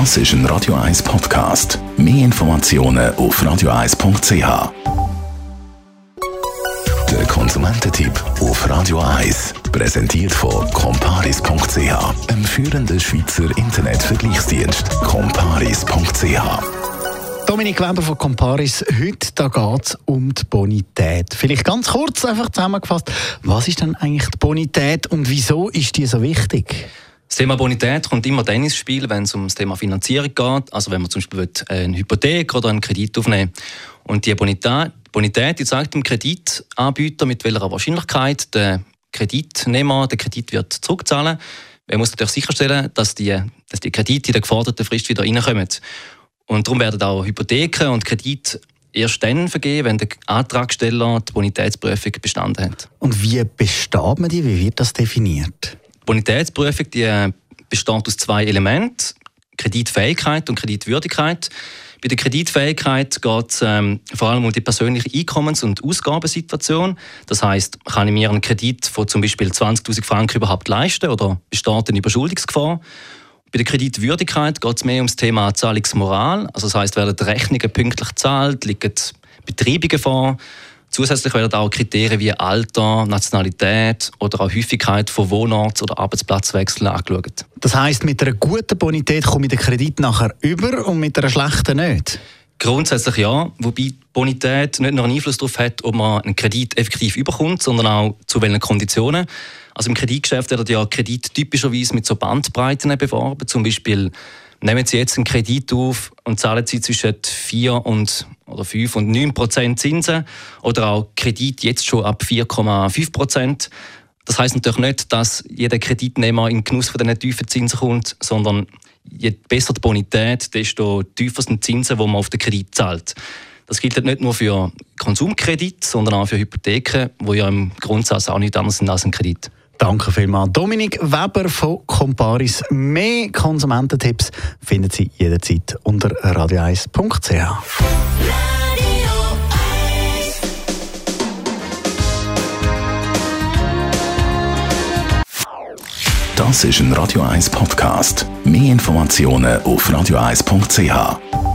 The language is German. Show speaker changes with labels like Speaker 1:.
Speaker 1: Das ist ein Radio 1 Podcast. Mehr Informationen auf radio1.ch. Der Konsumententipp auf Radio 1 präsentiert von comparis.ch, einem führenden Schweizer Internetvergleichsdienst. comparis.ch
Speaker 2: Dominik Weber von Comparis. Heute geht es um die Bonität. Vielleicht ganz kurz einfach zusammengefasst. Was ist denn eigentlich die Bonität und wieso ist die so wichtig?
Speaker 3: Das Thema Bonität kommt immer dann ins Spiel, wenn es um das Thema Finanzierung geht. Also wenn man zum Beispiel eine Hypothek oder einen Kredit aufnehmen will. Und die Bonität, die zeigt dem Kreditanbieter, mit welcher Wahrscheinlichkeit der Kreditnehmer den Kredit wird zurückzahlen Man muss natürlich sicherstellen, dass die, dass die Kredite in der geforderten Frist wieder reinkommen. Und darum werden auch Hypotheken und Kredite erst dann vergeben, wenn der Antragsteller die Bonitätsprüfung bestanden hat.
Speaker 2: Und wie besteht man die? Wie wird das definiert?
Speaker 3: Die Bonitätsprüfung die äh, besteht aus zwei Elementen: Kreditfähigkeit und Kreditwürdigkeit. Bei der Kreditfähigkeit geht es ähm, vor allem um die persönliche Einkommens- und Ausgabensituation. Das heißt, kann ich mir einen Kredit von zum Beispiel 20.000 Franken überhaupt leisten oder besteht eine Überschuldungsgefahr? Bei der Kreditwürdigkeit geht es mehr um das Thema Zahlungsmoral. Also das heißt, werden die Rechnungen pünktlich gezahlt, liegen Betreibungen vor. Zusätzlich werden auch Kriterien wie Alter, Nationalität oder auch Häufigkeit von Wohnorts- oder Arbeitsplatzwechseln angeschaut.
Speaker 2: Das heißt, mit einer guten Bonität komme ich den Kredit nachher über und mit einer schlechten nicht?
Speaker 3: Grundsätzlich ja, wobei Bonität nicht nur einen Einfluss darauf hat, ob man einen Kredit effektiv überkommt, sondern auch zu welchen Konditionen. Also im Kreditgeschäft werden ja Kredit typischerweise mit so Bandbreiten beworben. Zum Beispiel nehmen Sie jetzt einen Kredit auf und zahlen Sie zwischen 4 und, oder 5 und 9 Prozent Zinsen oder auch Kredit jetzt schon ab 4,5 Prozent. Das heißt natürlich nicht, dass jeder Kreditnehmer in den Genuss von diesen tiefen Zinsen kommt, sondern je besser die Bonität, desto tiefer sind die Zinsen, die man auf den Kredit zahlt. Das gilt nicht nur für Konsumkredit, sondern auch für Hypotheken, wo ja im Grundsatz auch nicht anders sind als ein Kredit.
Speaker 2: Danke vielmals. Dominik Weber von Comparis. Mehr Konsumententipps finden Sie jederzeit unter radio1.ch.
Speaker 1: Das ist ein Radio 1 Podcast. Mehr Informationen auf radio1.ch.